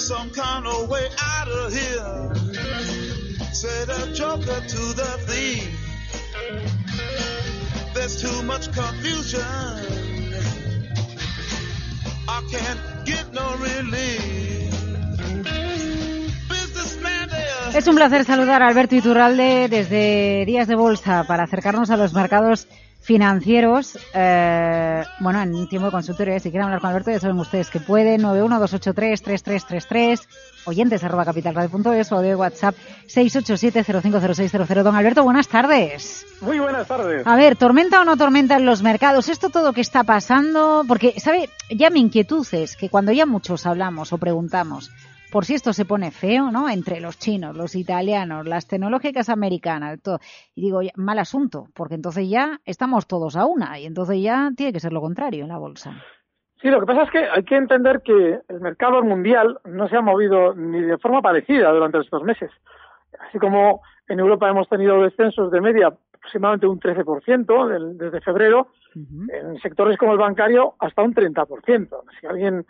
Some kind of way out of here. Said a joker to the thief. There's too much confusion. I can't get no relief. Es un placer saludar a Alberto Iturralde desde Días de Bolsa para acercarnos a los mercados financieros. Eh, bueno, en un tiempo de consultorio, si quieren hablar con Alberto, ya saben ustedes que pueden. 912833333, oyentes arroba capitalradio.es o de WhatsApp 687050600. Don Alberto, buenas tardes. Muy buenas tardes. A ver, ¿tormenta o no tormenta en los mercados? Esto todo que está pasando, porque, ¿sabe? Ya mi inquietud es que cuando ya muchos hablamos o preguntamos por si esto se pone feo, ¿no? Entre los chinos, los italianos, las tecnológicas americanas, todo. Y digo, mal asunto, porque entonces ya estamos todos a una y entonces ya tiene que ser lo contrario en la bolsa. Sí, lo que pasa es que hay que entender que el mercado mundial no se ha movido ni de forma parecida durante estos meses. Así como en Europa hemos tenido descensos de media aproximadamente un 13% desde febrero, en sectores como el bancario hasta un 30%. Si alguien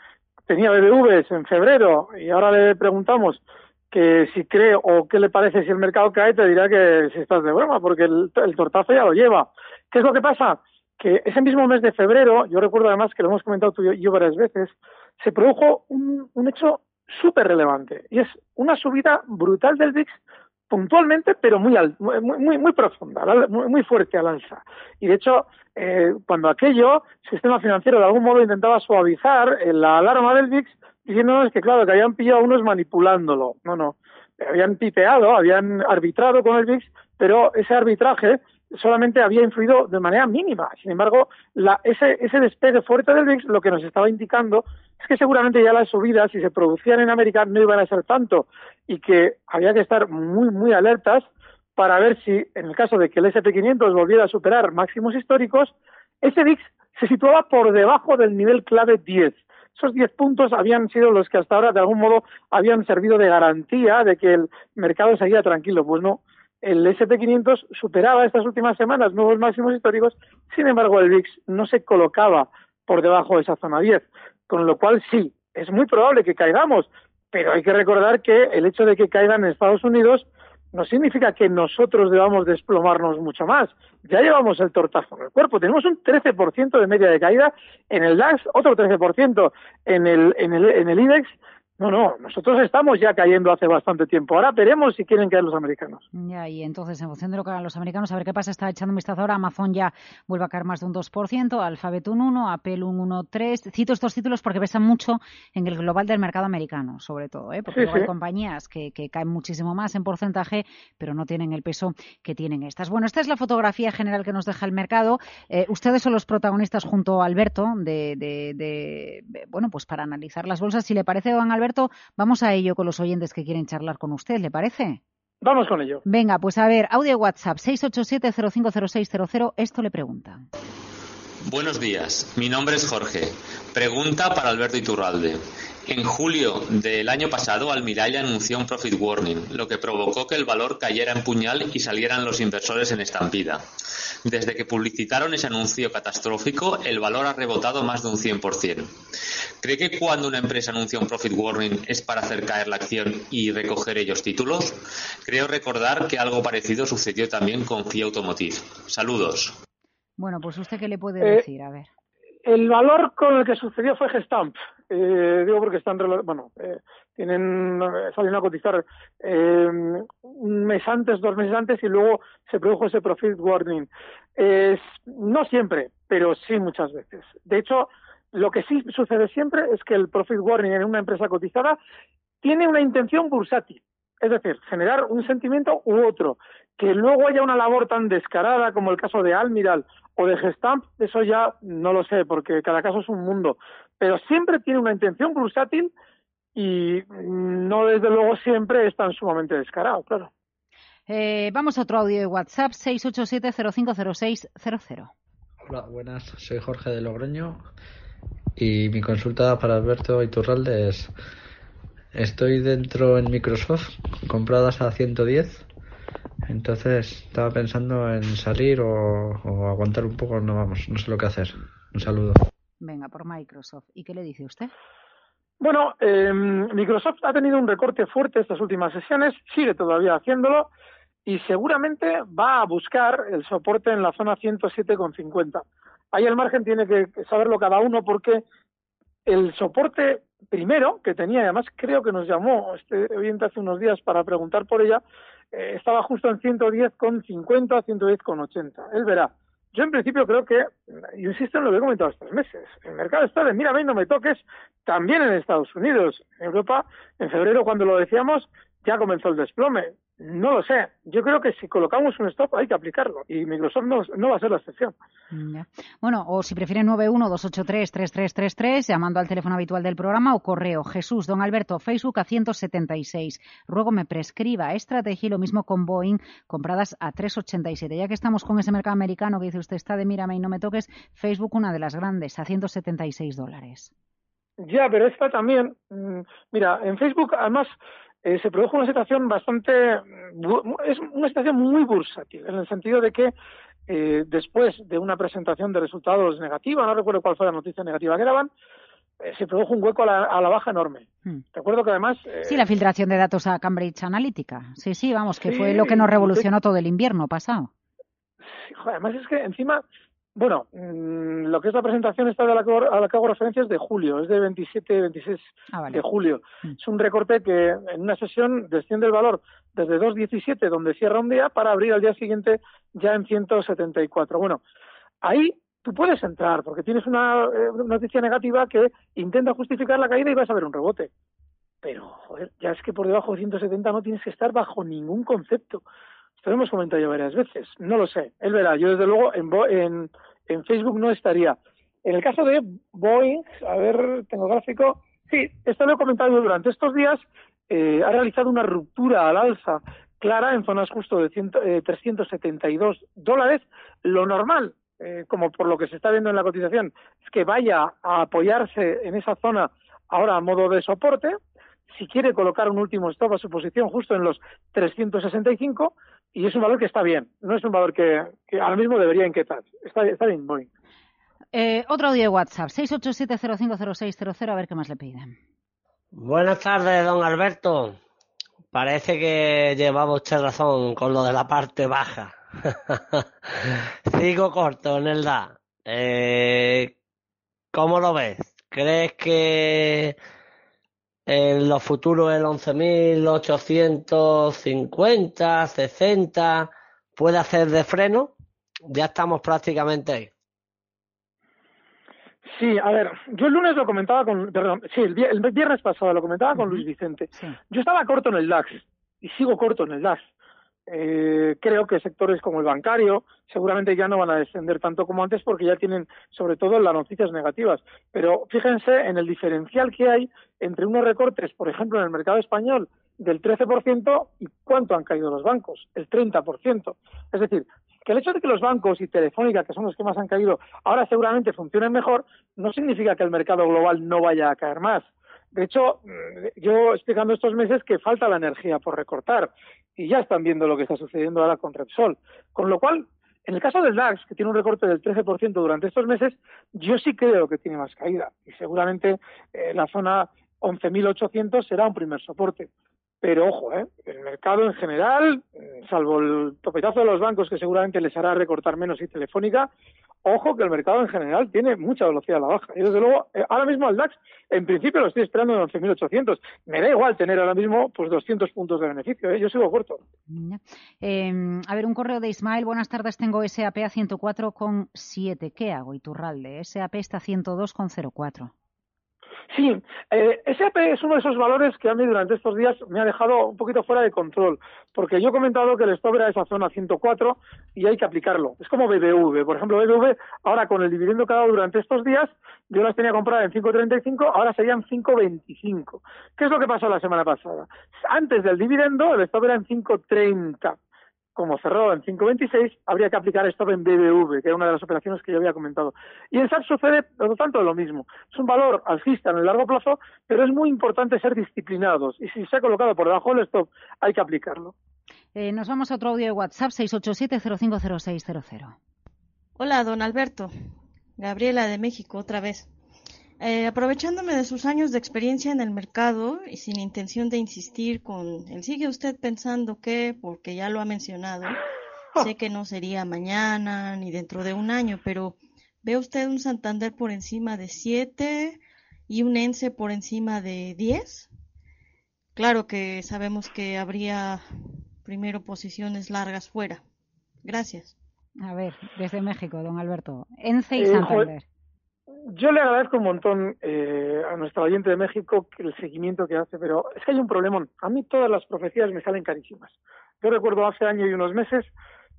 tenía BBVs en febrero y ahora le preguntamos que si cree o qué le parece si el mercado cae, te dirá que si estás de broma, porque el, tortazo ya lo lleva. ¿Qué es lo que pasa? Que ese mismo mes de febrero, yo recuerdo además que lo hemos comentado tú y yo varias veces, se produjo un, un hecho súper relevante y es una subida brutal del VIX puntualmente, pero muy, muy, muy, profunda, muy, fuerte al alza. Y de hecho, eh, cuando aquello, el sistema financiero de algún modo intentaba suavizar la alarma del VIX, diciéndonos que, claro, que habían pillado a unos manipulándolo. No, no. Habían pipeado, habían arbitrado con el VIX, pero ese arbitraje solamente había influido de manera mínima. Sin embargo, la, ese, ese despegue fuerte del VIX lo que nos estaba indicando es que seguramente ya las subidas, si se producían en América, no iban a ser tanto y que había que estar muy, muy alertas para ver si, en el caso de que el SP500 volviera a superar máximos históricos, ese VIX se situaba por debajo del nivel clave 10. Esos 10 puntos habían sido los que hasta ahora, de algún modo, habían servido de garantía de que el mercado seguía tranquilo. Pues no, el SP500 superaba estas últimas semanas nuevos máximos históricos, sin embargo el VIX no se colocaba por debajo de esa zona 10, con lo cual sí, es muy probable que caigamos, pero hay que recordar que el hecho de que caigan en Estados Unidos no significa que nosotros debamos desplomarnos mucho más. Ya llevamos el tortazo en el cuerpo. Tenemos un 13% de media de caída en el DAX, otro 13% en el, en el, en el IBEX no, no, nosotros estamos ya cayendo hace bastante tiempo. Ahora veremos si quieren caer los americanos. Ya, y entonces, en función de lo que hagan los americanos, a ver qué pasa. Está echando un vistazo ahora. Amazon ya vuelve a caer más de un 2%, Alphabet un 1%, Apple un 1,3%. Cito estos títulos porque pesan mucho en el global del mercado americano, sobre todo, ¿eh? porque hay compañías que, caen muchísimo más en porcentaje, pero no tienen el peso que tienen estas. Bueno, esta es la fotografía general que nos deja el mercado. Eh, ustedes son los protagonistas junto a Alberto de, de, bueno, pues para analizar las bolsas. Si le parece, don Alberto, vamos a ello con los oyentes que quieren charlar con usted, ¿le parece? Vamos con ello. Venga, pues a ver, audio WhatsApp 687-050600, esto le pregunta. Buenos días, mi nombre es Jorge. Pregunta para Alberto Iturralde. En julio del año pasado, Almirall anunció un profit warning, lo que provocó que el valor cayera en puñal y salieran los inversores en estampida. Desde que publicitaron ese anuncio catastrófico, el valor ha rebotado más de un 100%. ¿Cree que cuando una empresa anuncia un profit warning es para hacer caer la acción y recoger ellos títulos? Creo recordar que algo parecido sucedió también con FIA Automotive. Saludos. Bueno, pues usted qué le puede eh, decir, a ver. El valor con el que sucedió fue Gestamp. Eh, digo porque están, bueno, eh, tienen, salieron a cotizar eh, un mes antes, dos meses antes y luego se produjo ese profit warning. no siempre, pero sí muchas veces. De hecho, lo que sí sucede siempre es que el profit warning en una empresa cotizada tiene una intención bursátil. Es decir, generar un sentimiento u otro. Que luego haya una labor tan descarada como el caso de Almiral o de Gestamp, eso ya no lo sé, porque cada caso es un mundo. Pero siempre tiene una intención bursátil y no desde luego siempre es tan sumamente descarado, claro. Eh, vamos a otro audio de WhatsApp, 687-050600. Hola, buenas. Soy Jorge de Logroño y mi consulta para Alberto Iturralde es: Estoy dentro en Microsoft, compradas a 110. Entonces estaba pensando en salir o, o aguantar un poco. No vamos, no sé lo que hacer. Un saludo. Venga, por Microsoft. ¿Y qué le dice usted? Bueno, eh, Microsoft ha tenido un recorte fuerte estas últimas sesiones, sigue todavía haciéndolo y seguramente va a buscar el soporte en la zona 107,50. Ahí el margen tiene que saberlo cada uno porque el soporte primero que tenía, además creo que nos llamó este oyente hace unos días para preguntar por ella, eh, estaba justo en 110,50, 110,80. Él verá. Yo en principio creo que, yo insisto en lo que he comentado estos meses, el mercado está de mira, no me toques, también en Estados Unidos, en Europa, en febrero cuando lo decíamos, ya comenzó el desplome. No lo sé. Yo creo que si colocamos un stop hay que aplicarlo y Microsoft no, no va a ser la excepción. Ya. Bueno, o si prefieren 912833333 llamando al teléfono habitual del programa o correo Jesús Don Alberto Facebook a 176. Ruego me prescriba estrategia y lo mismo con Boeing compradas a 387. Ya que estamos con ese mercado americano que dice usted está de mírame y no me toques, Facebook una de las grandes a 176 dólares. Ya, pero esta también, mm, mira, en Facebook además eh, se produjo una situación bastante, es una situación muy bursátil, en el sentido de que eh, después de una presentación de resultados negativa, no recuerdo cuál fue la noticia negativa que daban, eh, se produjo un hueco a la, a la baja enorme. Hmm. Recuerdo que además... eh, Sí, la filtración de datos a Cambridge Analytica. Sí, sí, vamos, que Sí, fue lo que nos revolucionó todo el invierno pasado. Sí, además es que encima, bueno, mm, lo que es la presentación esta de la que, a la que hago referencia es de julio, es de 27, 26 Ah, vale. de julio. Mm. Es un recorte que en una sesión desciende el valor desde 2.17, donde cierra un día, para abrir al día siguiente ya en 174. Bueno, ahí tú puedes entrar, porque tienes una eh, noticia negativa que intenta justificar la caída y vas a ver un rebote. Pero, joder, ya es que por debajo de 170 no tienes que estar bajo ningún concepto. Esto lo hemos comentado ya varias veces. No lo sé. Él verá. Yo, desde luego, en, en, en Facebook no estaría. En el caso de Boeing, a ver, tengo gráfico. Sí, esto lo he comentado durante estos días. eh, ha realizado una ruptura al alza clara en zonas justo de 100, eh, 372 dólares. Lo normal, eh, como por lo que se está viendo en la cotización, es que vaya a apoyarse en esa zona ahora a modo de soporte. Si quiere colocar un último stop a su posición justo en los 365, y es un valor que está bien, no es un valor que, que ahora mismo debería inquietar. Está, está bien, Boeing. Eh, otro audio de WhatsApp, 687050600, a ver qué más le piden. Buenas tardes, don Alberto. Parece que llevaba usted razón con lo de la parte baja. Sigo corto en el DA. Eh, ¿Cómo lo ves? ¿Crees que en los futuros el 11.850, 60 puede hacer de freno? Ya estamos prácticamente ahí. Sí, a ver, yo el lunes lo comentaba con, perdón, sí, el, vier- el viernes pasado lo comentaba con. Luis Vicente. Sí. Yo estaba corto en el DAX y sigo corto en el DAX. Eh, creo que sectores como el bancario seguramente ya no van a descender tanto como antes porque ya tienen sobre todo las noticias negativas. Pero fíjense en el diferencial que hay entre unos recortes, por ejemplo, en el mercado español del 13% y cuánto han caído los bancos, el 30%. Es decir, que el hecho de que los bancos y Telefónica, que son los que más han caído, ahora seguramente funcionen mejor, no significa que el mercado global no vaya a caer más. De hecho, mm, yo explicando estos meses que falta la energía por recortar y ya están viendo lo que está sucediendo ahora con Repsol. Con lo cual, en el caso del DAX, que tiene un recorte del 13% durante estos meses, yo sí creo que tiene más caída y seguramente eh, la zona 11.800 será un primer soporte. Pero ojo, ¿eh? el mercado en general, salvo el topetazo de los bancos que seguramente les hará recortar menos y Telefónica, ojo que el mercado en general tiene mucha velocidad a la baja. Y desde luego, eh, ahora mismo el DAX, en principio lo estoy esperando en 11.800. Me da igual tener ahora mismo pues 200 puntos de beneficio, ¿eh? yo sigo corto. Eh, a ver, un correo de Ismael. Buenas tardes, tengo SAP a 104,7. ¿Qué hago, Iturralde? SAP está a 102,04. Sí, eh, SP es uno de esos valores que a mí durante estos días me ha dejado un poquito fuera de control, porque yo he comentado que el stop era esa zona 104 y hay que aplicarlo. Es como BBV, por ejemplo, BBV ahora con el dividendo que ha dado durante estos días, yo las tenía compradas en 5.35, ahora serían 5.25. ¿Qué es lo que pasó la semana pasada? Antes del dividendo el stop era en 5.30 como cerró en 5.26, habría que aplicar stop en BBV, que era una de las operaciones que yo había comentado. Y en SAP sucede, por lo tanto, lo mismo. Es un valor alcista en el largo plazo, pero es muy importante ser disciplinados. Y si se ha colocado por debajo del stop, hay que aplicarlo. Eh, nos vamos a otro audio de WhatsApp, 687-050600. Hola, don Alberto. Gabriela de México, otra vez. Eh, aprovechándome de sus años de experiencia en el mercado y sin intención de insistir con el sigue usted pensando que, porque ya lo ha mencionado, sé que no sería mañana ni dentro de un año, pero ¿ve usted un Santander por encima de 7 y un ENSE por encima de 10? Claro que sabemos que habría primero posiciones largas fuera. Gracias. A ver, desde México, don Alberto. ENCE y Eh, Santander. Yo le agradezco un montón eh, a nuestro oyente de México el seguimiento que hace, pero es que hay un problemón. A mí todas las profecías me salen carísimas. Yo recuerdo hace año y unos meses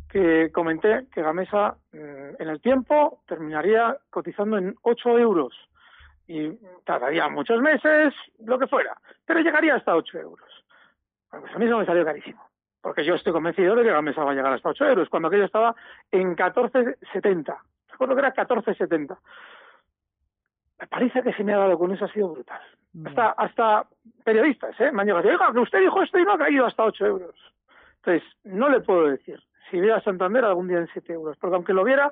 que comenté que Gamesa mm, en el tiempo terminaría cotizando en 8 euros y tardaría muchos meses, lo que fuera, pero llegaría hasta 8 euros. Pues a mí eso me salió carísimo, porque yo estoy convencido de que Gamesa va a llegar hasta 8 euros, cuando aquello estaba en 14,70. Recuerdo que era 14,70 la paliza que se me ha dado con eso ha sido brutal. Hasta, hasta periodistas, ¿eh? Me han llegado a decir, oiga, que usted dijo esto y no ha caído hasta 8 euros. Entonces, no le puedo decir si veo a Santander algún día en 7 euros, porque aunque lo viera,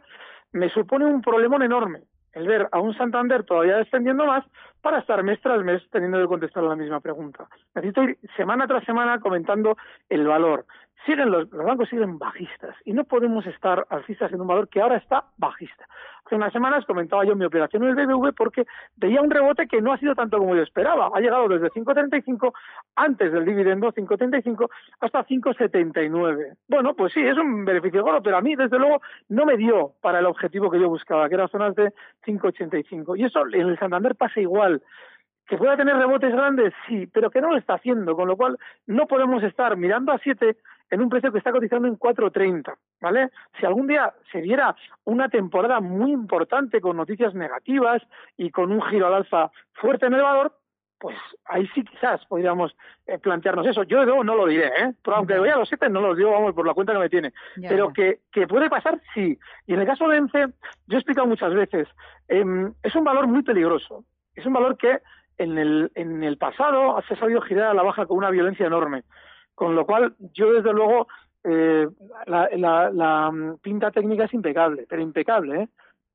me supone un problemón enorme el ver a un Santander todavía descendiendo más para estar mes tras mes teniendo que contestar la misma pregunta. Necesito ir semana tras semana comentando el valor. Siguen los, bancos siguen bajistas y no podemos estar alcistas en un valor que ahora está bajista. Hace unas semanas comentaba yo mi operación en el BBV porque veía un rebote que no ha sido tanto como yo esperaba. Ha llegado desde 5.35 antes del dividendo, 5.35, hasta 5.79. Bueno, pues sí, es un beneficio gordo, pero a mí, desde luego, no me dio para el objetivo que yo buscaba, que eran zonas de 5.85. Y eso en el Santander pasa igual. Que pueda tener rebotes grandes, sí, pero que no lo está haciendo, con lo cual no podemos estar mirando a 7 en un precio que está cotizando en 4.30, ¿vale? Si algún día se diera una temporada muy importante con noticias negativas y con un giro al alza fuerte en el valor, pues ahí sí quizás podríamos eh, plantearnos eso. Yo de nuevo no lo diré, ¿eh? Pero aunque Ya. voy a los 7 no los digo, vamos, por la cuenta que me tiene. Ya, Pero ya. que, que puede pasar, sí. Y en el caso de ENCE, yo he explicado muchas veces, em, es un valor muy peligroso. Es un valor que en el, en el pasado se ha sabido girar a la baja con una violencia enorme. Con lo cual, yo desde luego, eh, la, mm, pinta técnica es impecable, pero impecable, ¿eh?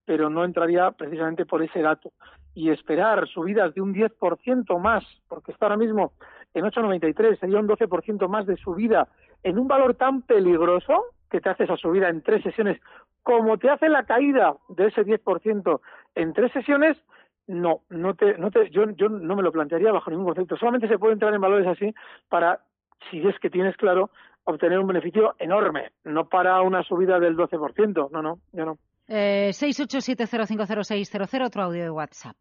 pero no entraría precisamente por ese dato. Y esperar subidas de un 10% más, porque está ahora mismo en 8,93, sería un 12% más de subida en un valor tan peligroso que te hace esa subida en tres sesiones, como te hace la caída de ese 10% en tres sesiones, no, no te, no te, yo, yo no me lo plantearía bajo ningún concepto. Solamente se puede entrar en valores así para, si es que tienes claro, obtener un beneficio enorme, no para una subida del 12%. No, no, yo no. Eh, 687050600, otro audio de WhatsApp.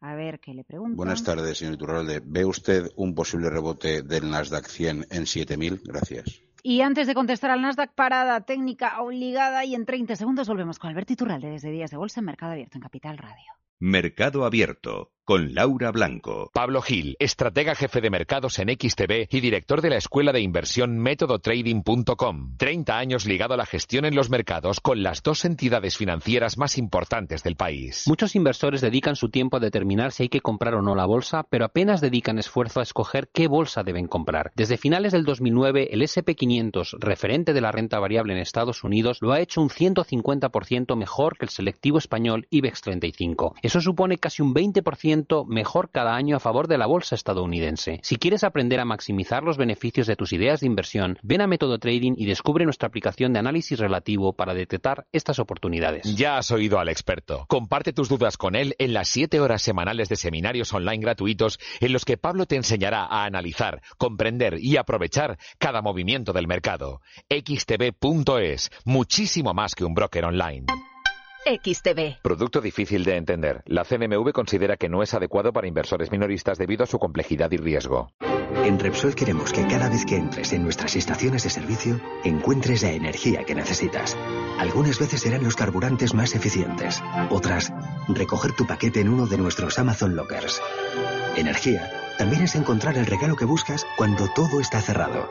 A ver qué le pregunto. Buenas tardes, señor Iturralde. ¿Ve usted un posible rebote del Nasdaq 100 en 7000? Gracias. Y antes de contestar al Nasdaq, parada técnica obligada y en 30 segundos volvemos con Alberto Iturralde desde Días de Bolsa en Mercado Abierto en Capital Radio. Mercado Abierto con Laura Blanco. Pablo Gil, estratega jefe de mercados en XTB y director de la escuela de inversión métodotrading.com. 30 años ligado a la gestión en los mercados con las dos entidades financieras más importantes del país. Muchos inversores dedican su tiempo a determinar si hay que comprar o no la bolsa, pero apenas dedican esfuerzo a escoger qué bolsa deben comprar. Desde finales del 2009, el SP500, referente de la renta variable en Estados Unidos, lo ha hecho un 150% mejor que el selectivo español IBEX 35. Eso supone casi un 20% mejor cada año a favor de la bolsa estadounidense. Si quieres aprender a maximizar los beneficios de tus ideas de inversión, ven a Método Trading y descubre nuestra aplicación de análisis relativo para detectar estas oportunidades. Ya has oído al experto. Comparte tus dudas con él en las 7 horas semanales de seminarios online gratuitos en los que Pablo te enseñará a analizar, comprender y aprovechar cada movimiento del mercado. xtb.es, muchísimo más que un broker online. XTB. Producto difícil de entender. La CNMV considera que no es adecuado para inversores minoristas debido a su complejidad y riesgo. En Repsol queremos que cada vez que entres en nuestras estaciones de servicio encuentres la energía que necesitas. Algunas veces serán los carburantes más eficientes. Otras, recoger tu paquete en uno de nuestros Amazon Lockers. Energía también es encontrar el regalo que buscas cuando todo está cerrado.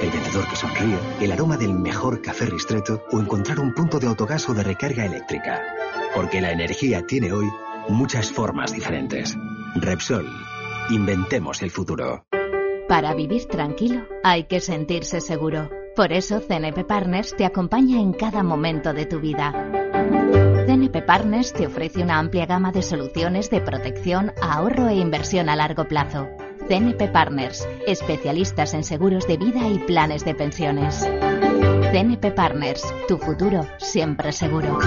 El vendedor que sonríe, el aroma del mejor café ristreto o encontrar un punto de autogas o de recarga eléctrica. Porque la energía tiene hoy muchas formas diferentes. Repsol. Inventemos el futuro. Para vivir tranquilo hay que sentirse seguro. Por eso CNP Partners te acompaña en cada momento de tu vida. CNP Partners te ofrece una amplia gama de soluciones de protección, ahorro e inversión a largo plazo. CNP Partners, especialistas en seguros de vida y planes de pensiones. CNP Partners, tu futuro siempre seguro.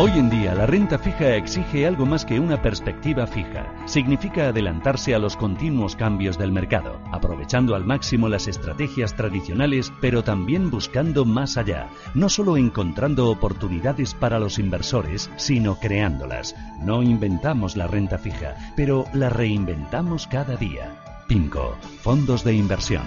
Hoy en día la renta fija exige algo más que una perspectiva fija. Significa adelantarse a los continuos cambios del mercado, aprovechando al máximo las estrategias tradicionales, pero también buscando más allá, no solo encontrando oportunidades para los inversores, sino creándolas. No inventamos la renta fija, pero la reinventamos cada día. PIMCO, fondos de inversión.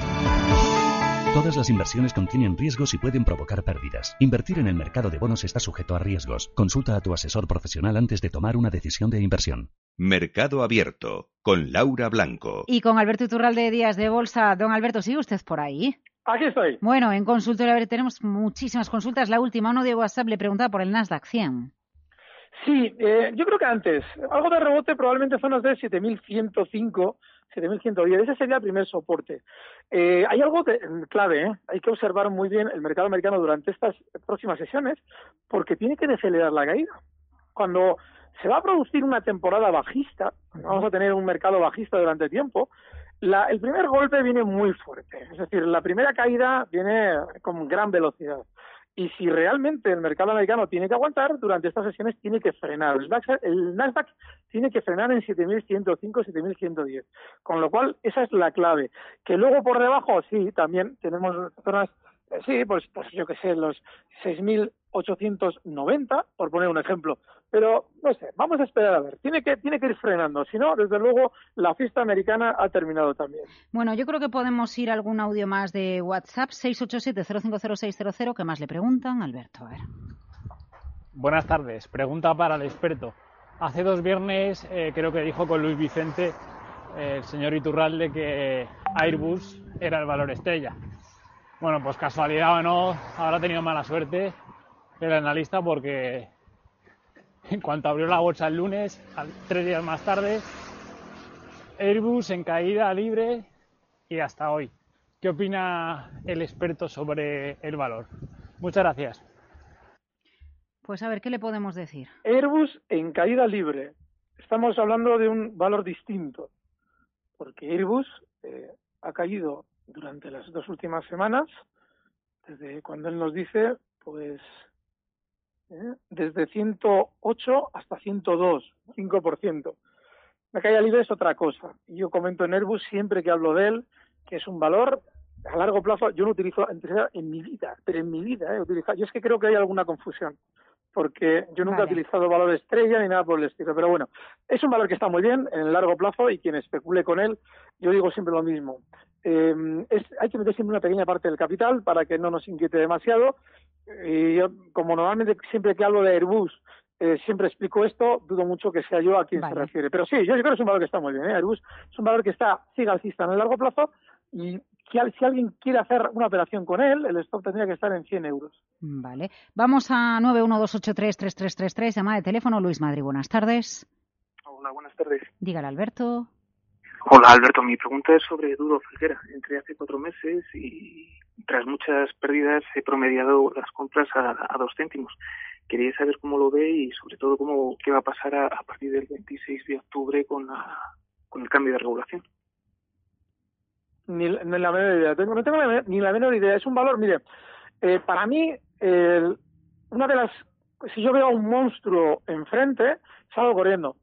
Todas las inversiones contienen riesgos y pueden provocar pérdidas. Invertir en el mercado de bonos está sujeto a riesgos. Consulta a tu asesor profesional antes de tomar una decisión de inversión. Mercado Abierto con Laura Blanco. Y con Alberto Iturralde Díaz de Bolsa. Don Alberto, ¿sigue usted por ahí? Aquí estoy. Bueno, en consultorio, a ver, tenemos muchísimas consultas. La última, uno de WhatsApp le preguntaba por el Nasdaq 100. Sí, eh, yo creo que antes. Algo de rebote, probablemente zonas de 7105, 7110. Ese sería el primer soporte. Eh, hay algo de, clave, ¿eh? hay que observar muy bien el mercado americano durante estas próximas sesiones, porque tiene que decelerar la caída. Cuando se va a producir una temporada bajista, vamos a tener un mercado bajista durante tiempo, la, el primer golpe viene muy fuerte. Es decir, la primera caída viene con gran velocidad. Y si realmente el mercado americano tiene que aguantar, durante estas sesiones tiene que frenar. El Nasdaq, el Nasdaq tiene que frenar en 7.105, 7.110. Con lo cual, esa es la clave. Que luego por debajo, sí, también tenemos zonas, eh, sí, pues, pues yo que sé, los 6.890, por poner un ejemplo. Pero, no sé, vamos a esperar a ver. Tiene que, tiene que ir frenando. Si no, desde luego, la fiesta americana ha terminado también. Bueno, yo creo que podemos ir a algún audio más de WhatsApp, 687-050600. ¿Qué más le preguntan? Alberto, a ver. Buenas tardes. Pregunta para el experto. Hace dos viernes eh, creo que dijo con Luis Vicente eh, el señor Iturralde que Airbus era el valor estrella. Bueno, pues casualidad o no, ahora ha tenido mala suerte el analista porque en cuanto abrió la bolsa el lunes, tres días más tarde, Airbus en caída libre y hasta hoy. ¿Qué opina el experto sobre el valor? Muchas gracias. Pues a ver, ¿qué le podemos decir? Airbus en caída libre. Estamos hablando de un valor distinto, porque Airbus eh, ha caído durante las dos últimas semanas, desde cuando él nos dice, pues ¿eh? desde 108 hasta 102, 5%. La caída libre es otra cosa. Y yo comento en Airbus siempre que hablo de él, que es un valor a largo plazo. Yo no utilizo en mi vida, pero en mi vida, ¿eh? utilizo, yo es que creo que hay alguna confusión porque yo nunca he utilizado valor estrella ni nada por el estilo. Pero bueno, es un valor que está muy bien en el largo plazo y quien especule con él, yo digo siempre lo mismo. Eh, es, hay que meter siempre una pequeña parte del capital para que no nos inquiete demasiado. Y yo, como normalmente siempre que hablo de Airbus, eh, siempre explico esto, dudo mucho que sea yo a quien se refiere. Pero sí, yo creo que es un valor que está muy bien. ¿eh? Airbus es un valor que está, sigue alcista en el largo plazo y si alguien quiere hacer una operación con él, el stop tendría que estar en 100 euros. Vale. Vamos a 912833333, llamada de teléfono. Luis Madrid, buenas tardes. Hola, buenas tardes. Dígale, Alberto. Hola, Alberto. Mi pregunta es sobre Duro Felguera. Entré hace cuatro meses y tras muchas pérdidas he promediado las compras a, dos céntimos. Quería saber cómo lo ve y sobre todo cómo qué va a pasar a, a partir del 26 de octubre con, la, con el cambio de regulación. Ni, ni la menor idea. No tengo la, ni la menor idea. Es un valor, mire, eh, para mí, una de las. Si yo veo a un monstruo enfrente, salgo corriendo.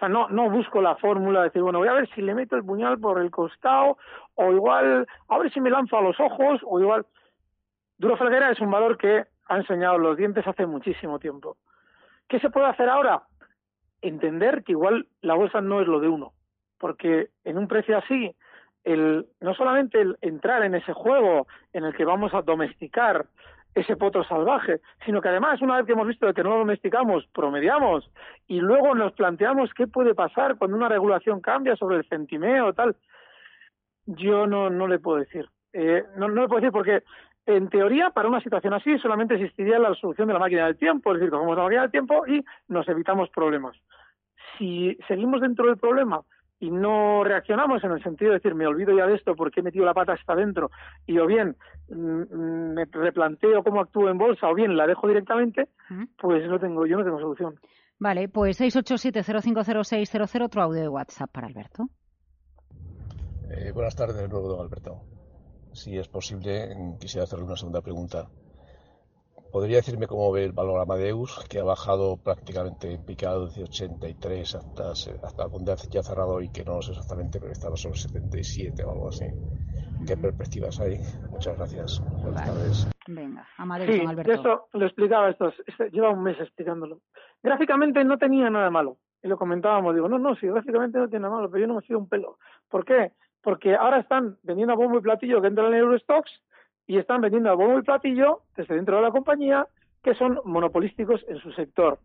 Sea, no, no busco la fórmula de decir, bueno, voy a ver si le meto el puñal por el costado, o igual, a ver si me lanzo a los ojos, o igual. Duro Felguera es un valor que ha enseñado los dientes hace muchísimo tiempo. ¿Qué se puede hacer ahora? Entender que igual la bolsa no es lo de uno, porque en un precio así, el, no solamente el entrar en ese juego en el que vamos a domesticar ese potro salvaje, sino que además, una vez que hemos visto que no lo domesticamos, promediamos y luego nos planteamos qué puede pasar cuando una regulación cambia sobre el centimeo tal. Yo no, no le puedo decir. Eh, no, no le puedo decir porque, en teoría, para una situación así solamente existiría la solución de la máquina del tiempo, es decir, cogemos la máquina del tiempo y nos evitamos problemas. Si seguimos dentro del problema y no reaccionamos en el sentido de decir me olvido ya de esto porque he metido la pata hasta adentro y o bien mm, me replanteo cómo actúo en bolsa o bien la dejo directamente, pues no tengo, yo no tengo solución. Vale, pues 687-050600, otro audio de WhatsApp para Alberto. Eh, buenas tardes de nuevo, don Alberto. Si es posible, quisiera hacerle una segunda pregunta. ¿Podría decirme cómo ve el valor Amadeus, que ha bajado prácticamente en picado desde 83 hasta, hasta donde ya ha cerrado y que no sé exactamente, pero estaba sobre 77 o algo así? ¿Qué perspectivas hay? Muchas gracias. Buenas tardes. Venga, Amadeus, Sí, Alberto. esto lo explicaba estos, este- lleva un mes explicándolo. Gráficamente no tenía nada malo. Y lo comentábamos, digo, no, no, sí, gráficamente no tiene nada malo, pero yo no me fío un pelo. ¿Por qué? Porque ahora están vendiendo a bombo y platillo que entran en Eurostocks y están vendiendo a bombo y platillo desde dentro de la compañía que son monopolísticos en su sector.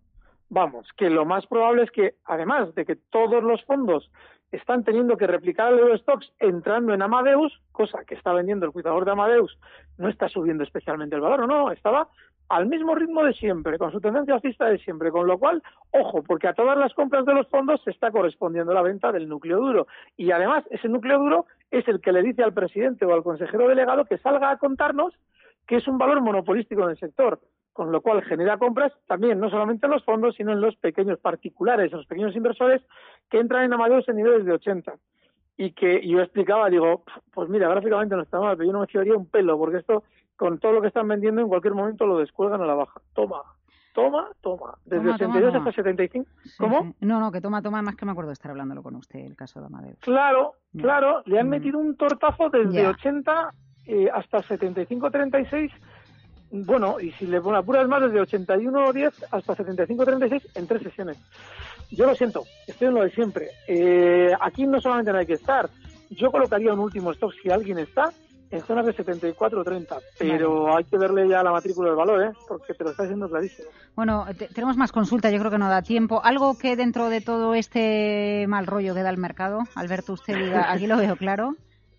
Vamos, que lo más probable es que, además de que todos los fondos están teniendo que replicar el Eurostox entrando en Amadeus, cosa que está vendiendo el cuidador de Amadeus, no está subiendo especialmente el valor, no, no, estaba al mismo ritmo de siempre, con su tendencia alcista de siempre, con lo cual, ojo, porque a todas las compras de los fondos se está correspondiendo la venta del núcleo duro. Y además, ese núcleo duro es el que le dice al presidente o al consejero delegado que salga a contarnos que es un valor monopolístico en el sector, con lo cual genera compras también, no solamente en los fondos, sino en los pequeños particulares, en los pequeños inversores que entran en Amadeus en niveles de 80. Y que yo explicaba, digo, pues mira, gráficamente no está mal, pero yo no me fiaría un pelo, porque esto, con todo lo que están vendiendo, en cualquier momento lo descuelgan a la baja. Toma, toma, toma. Desde Toma, toma, 82 toma. hasta 75. Sí, ¿Cómo? sí. No, no, que toma, toma, más que me acuerdo de estar hablándolo con usted, el caso de Amadeus. Claro, claro, le han metido un tortazo desde Ya. 80 eh, hasta 75-36. Bueno, y si le ponen apuras más, desde 81-10 hasta 75-36 en tres sesiones. Yo lo siento, estoy en lo de siempre. Eh, aquí no solamente no hay que estar. Yo colocaría un último stock si alguien está en zonas de 74-30, pero hay que verle ya la matrícula del valor, ¿eh? porque te lo está diciendo clarísimo. Bueno, te- tenemos más consultas, yo creo que no da tiempo. ¿Algo que dentro de todo este mal rollo que da el mercado, Alberto, usted diga, aquí lo veo claro?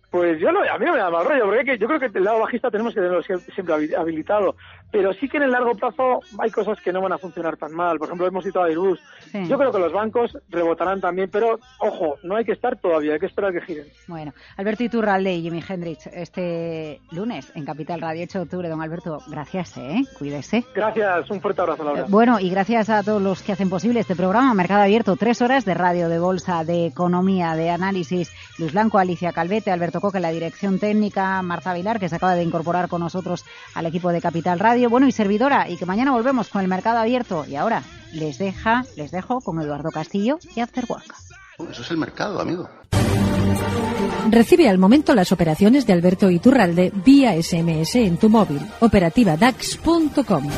Pues yo no, a mí no me da mal rollo, porque yo creo que el lado bajista tenemos que tenerlo sie- siempre habi- habilitado. Pero sí que en el largo plazo hay cosas que no van a funcionar tan mal. Por ejemplo, hemos citado a Airbus. Sí. Yo creo que los bancos rebotarán también, pero ojo, no hay que estar todavía, hay que esperar que giren. Bueno, Alberto Iturralde y Jimi Hendrix este lunes en Capital Radio 8 de octubre. Don Alberto, gracias, ¿eh? Cuídese. Gracias, un fuerte abrazo, Laura. Bueno, y gracias a todos los que hacen posible este programa, Mercado Abierto, tres horas de radio, de bolsa, de economía, de análisis. Luis Blanco, Alicia Calvete, Alberto Coque, la dirección técnica, Marta Vilar, que se acaba de incorporar con nosotros al equipo de Capital Radio. Bueno, y servidora, y que mañana volvemos con el Mercado Abierto. Y ahora les deja, les dejo con Eduardo Castillo y After Work. Eso es el mercado, amigo. Recibe al momento las operaciones de Alberto Iturralde vía SMS en tu móvil. Operativa DAX.com.